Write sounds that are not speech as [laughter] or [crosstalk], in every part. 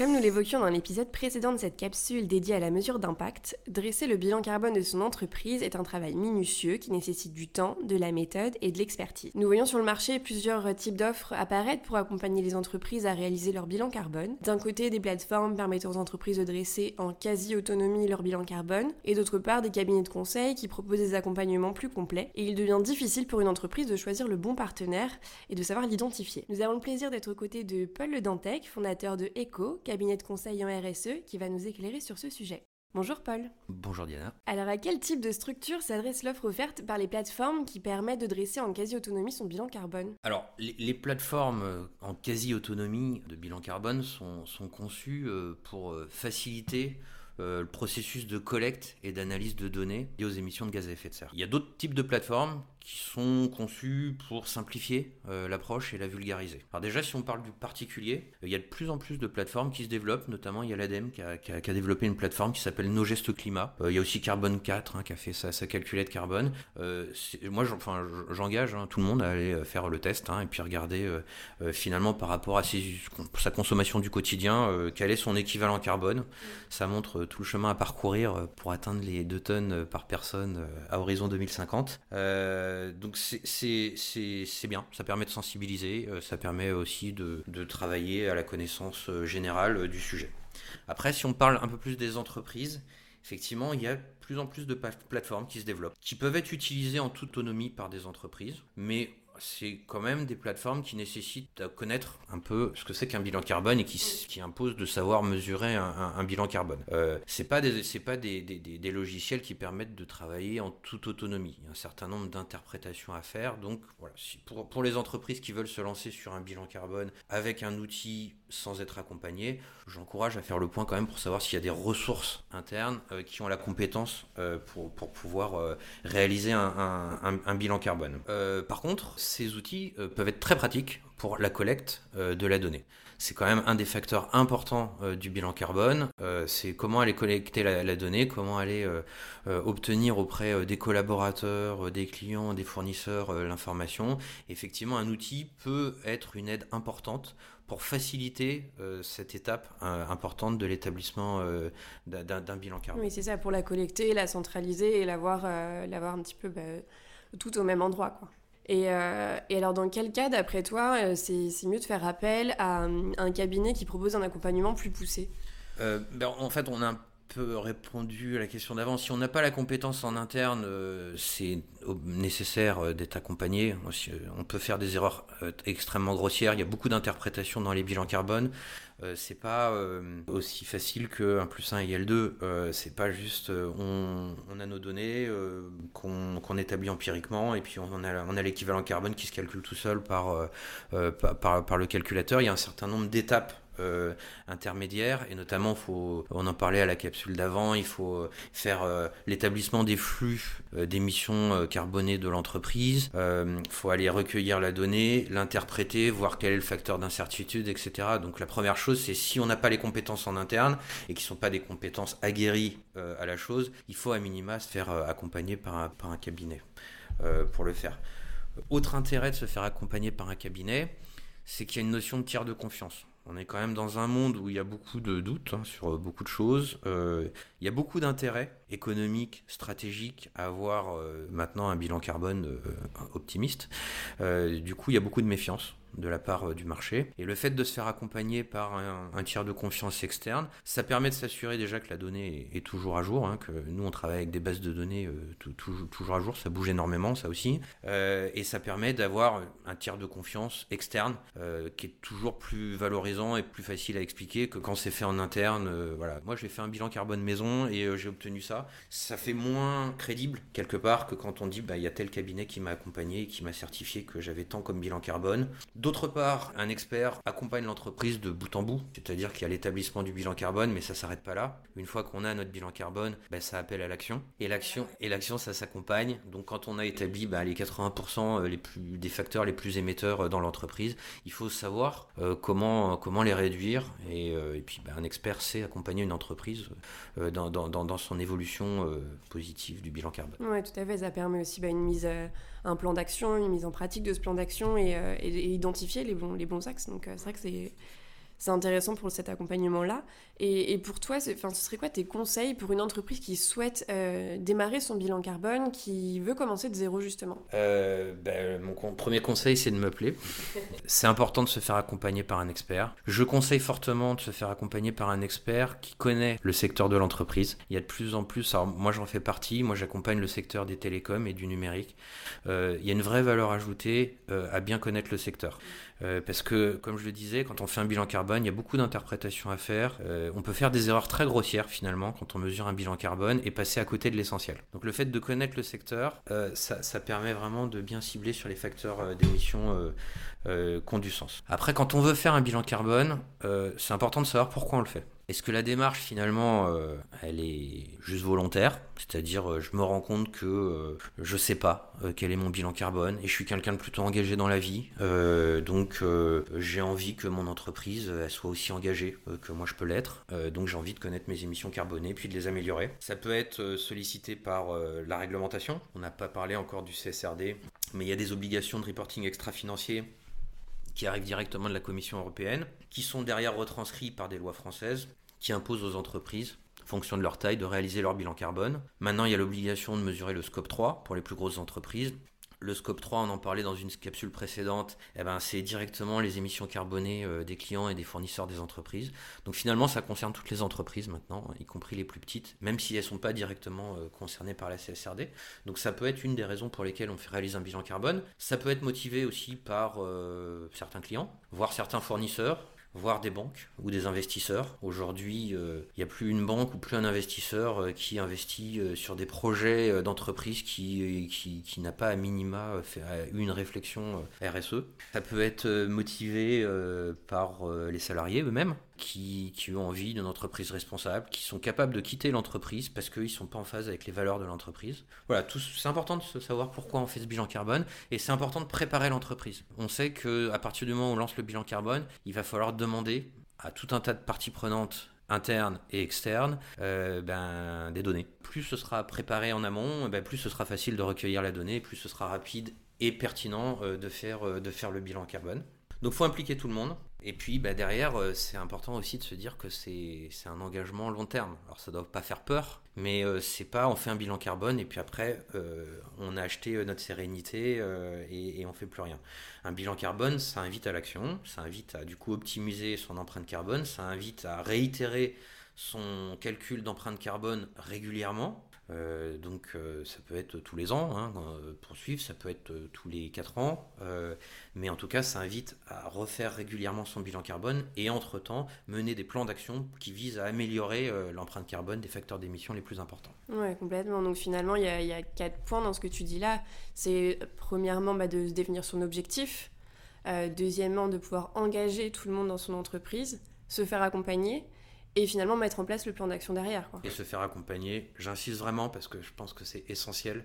Comme nous l'évoquions dans l'épisode précédent de cette capsule dédiée à la mesure d'impact, dresser le bilan carbone de son entreprise est un travail minutieux qui nécessite du temps, de la méthode et de l'expertise. Nous voyons sur le marché plusieurs types d'offres apparaître pour accompagner les entreprises à réaliser leur bilan carbone. D'un côté, des plateformes permettant aux entreprises de dresser en quasi-autonomie leur bilan carbone, et d'autre part, des cabinets de conseil qui proposent des accompagnements plus complets. Et il devient difficile pour une entreprise de choisir le bon partenaire et de savoir l'identifier. Nous avons le plaisir d'être aux côtés de Paul Le Dantec, fondateur de ECO, cabinet de conseil en RSE, qui va nous éclairer sur ce sujet. Bonjour Paul. Bonjour Diana. Alors à quel type de structure s'adresse l'offre offerte par les plateformes qui permettent de dresser en quasi-autonomie son bilan carbone? Alors les, plateformes euh, en quasi-autonomie de bilan carbone sont, sont conçues euh, pour euh, faciliter le processus de collecte et d'analyse de données liées aux émissions de gaz à effet de serre. Il y a d'autres types de plateformes qui sont conçus pour simplifier euh, l'approche et la vulgariser. Alors déjà, si on parle du particulier, euh, il y a de plus en plus de plateformes qui se développent, notamment il y a l'ADEME qui, qui, a, développé une plateforme qui s'appelle Nos Gestes Climat. Euh, il y a aussi Carbone 4 hein, qui a fait sa, sa calculette carbone. moi, j'engage hein, tout le monde à aller faire le test hein, et puis regarder finalement par rapport à sa consommation du quotidien, quel est son équivalent carbone. Ça montre tout le chemin à parcourir pour atteindre les 2 tonnes par personne à horizon 2050. Euh, donc c'est bien, ça permet de sensibiliser, euh, ça permet aussi de, travailler à la connaissance euh, générale du sujet. Après, si on parle un peu plus des entreprises, effectivement, il y a plus en plus de plateformes qui se développent, qui peuvent être utilisées en toute autonomie par des entreprises, mais c'est quand même des plateformes qui nécessitent de connaître un peu ce que c'est qu'un bilan carbone et qui, qui imposent de savoir mesurer un, bilan carbone. Euh, c'est pas des c'est pas des, des, des, logiciels qui permettent de travailler en toute autonomie. Il y a un certain nombre d'interprétations à faire. Donc voilà, pour, pour les entreprises qui veulent se lancer sur un bilan carbone avec un outil sans être accompagné, j'encourage à faire le point quand même pour savoir s'il y a des ressources internes euh, qui ont la compétence euh, pour, pouvoir euh, réaliser un, bilan carbone. par contre, ces outils peuvent être très pratiques pour la collecte de la donnée. C'est quand même un des facteurs importants du bilan carbone. c'est comment aller collecter la, donnée, comment aller obtenir auprès des collaborateurs, des clients, des fournisseurs l'information. Effectivement, un outil peut être une aide importante pour faciliter cette étape importante de l'établissement d'un bilan carbone. Oui, c'est ça, pour la collecter, la centraliser et l'avoir l'avoir un petit peu bah, tout au même endroit. Quoi. Euh, et, alors, dans quel cas, d'après toi, euh, c'est mieux de faire appel à un cabinet qui propose un accompagnement plus poussé? Euh, ben, En fait, on a un répondu à la question d'avant. Si on n'a pas la compétence en interne, c'est nécessaire d'être accompagné. On peut faire des erreurs extrêmement grossières. Il y a beaucoup d'interprétations dans les bilans carbone. Euh, c'est pas euh, aussi facile que 1 plus 1 égale 2. Euh, c'est pas juste on, a nos données qu'on établit empiriquement et puis on a, l'équivalent carbone qui se calcule tout seul par, le calculateur. Il y a un certain nombre d'étapes euh, intermédiaires et notamment faut on en parlait à la capsule d'avant il faut faire l'établissement des flux d'émissions carbonées de l'entreprise il faut aller recueillir la donnée l'interpréter voir quel est le facteur d'incertitude etc donc la première chose c'est si on n'a pas les compétences en interne et qui sont pas des compétences aguerries euh, à la chose, il faut à minima se faire euh, accompagner par un, par un cabinet euh, pour le faire. Autre intérêt de se faire accompagner par un cabinet, c'est qu'il y a une notion de tiers de confiance. On est quand même dans un monde où il y a beaucoup de doutes hein, sur beaucoup de choses. il y a beaucoup d'intérêts économiques, stratégiques à avoir maintenant un bilan carbone optimiste. du coup, il y a beaucoup de méfiance de la part euh, du marché. Et le fait de se faire accompagner par un, tiers de confiance externe, ça permet de s'assurer déjà que la donnée est, toujours à jour, hein, que nous on travaille avec des bases de données euh, toujours à jour, ça bouge énormément ça aussi, euh, et ça permet d'avoir un tiers de confiance externe qui est toujours plus valorisant et plus facile à expliquer que quand c'est fait en interne. voilà, moi j'ai fait un bilan carbone maison et j'ai obtenu ça. Ça fait moins crédible quelque part que quand on dit bah il y a tel cabinet qui m'a accompagné et qui m'a certifié que j'avais tant comme bilan carbone D'autre part, un expert accompagne l'entreprise de bout en bout, c'est-à-dire qu'il y a l'établissement du bilan carbone, mais ça s'arrête pas là. Une fois qu'on a notre bilan carbone, ben, ça appelle à l'action. Et l'action, et l'action, ça s'accompagne. Donc quand on a établi ben, les 80% les plus, des facteurs les plus émetteurs dans l'entreprise, il faut savoir comment, comment les réduire. Et, et puis ben, un expert sait accompagner une entreprise dans, dans, dans, son évolution positive du bilan carbone. Oui, tout à fait. Ça permet aussi une mise un plan d'action, une mise en pratique de ce plan d'action et, euh, identifier les bons, les bons axes. Donc euh, c'est vrai que c'est c'est intéressant pour cet accompagnement-là. Et, pour toi, ce serait quoi tes conseils pour une entreprise qui souhaite euh, démarrer son bilan carbone, qui veut commencer de zéro justement? Euh, ben, Mon premier conseil, c'est de me plaire. [laughs] c'est important de se faire accompagner par un expert. Je conseille fortement de se faire accompagner par un expert qui connaît le secteur de l'entreprise. Il y a de plus en plus, alors moi j'en fais partie, moi j'accompagne le secteur des télécoms et du numérique. Euh, il y a une vraie valeur ajoutée à bien connaître le secteur. Euh, parce que, comme je le disais, quand on fait un bilan carbone, il y a beaucoup d'interprétations à faire. Euh, on peut faire des erreurs très grossières finalement quand on mesure un bilan carbone et passer à côté de l'essentiel. Donc le fait de connaître le secteur, euh, ça, permet vraiment de bien cibler sur les facteurs d'émission qui ont du sens. Après, quand on veut faire un bilan carbone, c'est important de savoir pourquoi on le fait. Est-ce que la démarche finalement, euh, elle est juste volontaire? C'est-à-dire, euh, je me rends compte que euh, je sais pas quel est mon bilan carbone et je suis quelqu'un de plutôt engagé dans la vie. donc, j'ai envie que mon entreprise soit aussi engagée que moi je peux l'être. donc, j'ai envie de connaître mes émissions carbonées puis de les améliorer. Ça peut être sollicité par la réglementation. On n'a pas parlé encore du CSRD, mais il y a des obligations de reporting extra-financier qui arrivent directement de la Commission européenne, qui sont derrière retranscrits par des lois françaises qui impose aux entreprises, en fonction de leur taille, de réaliser leur bilan carbone. Maintenant, il y a l'obligation de mesurer le scope 3 pour les plus grosses entreprises. Le scope 3, on en parlait dans une capsule précédente, eh ben, c'est directement les émissions carbonées euh, des clients et des fournisseurs des entreprises. Donc finalement, ça concerne toutes les entreprises maintenant, y compris les plus petites, même si elles ne sont pas directement euh, concernées par la CSRD. Donc ça peut être une des raisons pour lesquelles on fait réaliser un bilan carbone. Ça peut être motivé aussi par euh, certains clients, voire certains fournisseurs voire des banques ou des investisseurs. Aujourd'hui, euh, il n'y a plus une banque ou plus un investisseur euh, qui investit euh, sur des projets d'entreprise qui, n'a pas à minima fait, une réflexion RSE. Ça peut être motivé par les salariés eux-mêmes qui, ont envie d'une entreprise responsable, qui sont capables de quitter l'entreprise parce qu'ils ne sont pas en phase avec les valeurs de l'entreprise. Voilà, c'est important de savoir pourquoi on fait ce bilan carbone et c'est important de préparer l'entreprise. On sait qu'à partir du moment où on lance le bilan carbone, il va falloir demander à tout un tas de parties prenantes internes et externes euh, ben, des données. Plus ce sera préparé en amont, ben, plus ce sera facile de recueillir la donnée, plus ce sera rapide et pertinent euh, de, faire, euh, de faire le bilan carbone. Donc faut impliquer tout le monde. Et puis bah, derrière, euh, c'est important aussi de se dire que c'est un engagement long terme. Alors ça ne doit pas faire peur, mais euh, c'est pas on fait un bilan carbone et puis après euh, on a acheté notre sérénité et, et, on fait plus rien. Un bilan carbone, ça invite à l'action, ça invite à du coup optimiser son empreinte carbone, ça invite à réitérer son calcul d'empreinte carbone régulièrement euh, donc euh, ça peut être tous les ans hein, euh, pour suivre, ça peut être tous les 4 ans, mais en tout cas ça invite à refaire régulièrement son bilan carbone et entre-temps mener des plans d'action qui visent à améliorer l'empreinte carbone des facteurs d'émission les plus importants. Oui, complètement. Donc finalement il y, a, quatre points dans ce que tu dis là. C'est premièrement bah, de définir son objectif, deuxièmement de pouvoir engager tout le monde dans son entreprise, se faire accompagner et finalement mettre en place le plan d'action derrière. Et se faire accompagner, j'insiste vraiment parce que je pense que c'est essentiel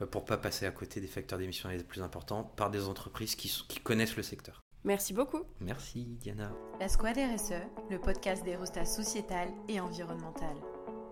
euh, pour pas passer à côté des facteurs d'émission les plus importants par des entreprises qui, qui connaissent le secteur. Merci beaucoup. Merci Diana. La Squad RSE, le podcast des rostas sociétal et environnemental.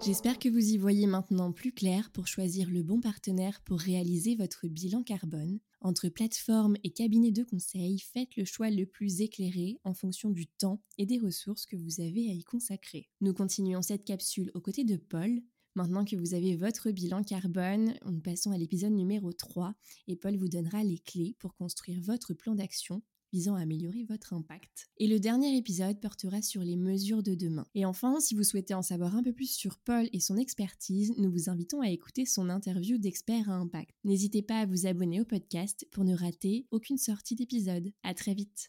J'espère que vous y voyez maintenant plus clair pour choisir le bon partenaire pour réaliser votre bilan carbone entre plateforme et cabinet de conseil, faites le choix le plus éclairé en fonction du temps et des ressources que vous avez à y consacrer. Nous continuons cette capsule aux côtés de Paul. Maintenant que vous avez votre bilan carbone, nous passons à l'épisode numéro 3 et Paul vous donnera les clés pour construire votre plan d'action visant à améliorer votre impact. Et le dernier épisode portera sur les mesures de demain. Et enfin, si vous souhaitez en savoir un peu plus sur Paul et son expertise, nous vous invitons à écouter son interview d'expert à impact. N'hésitez pas à vous abonner au podcast pour ne rater aucune sortie d'épisode. À très vite.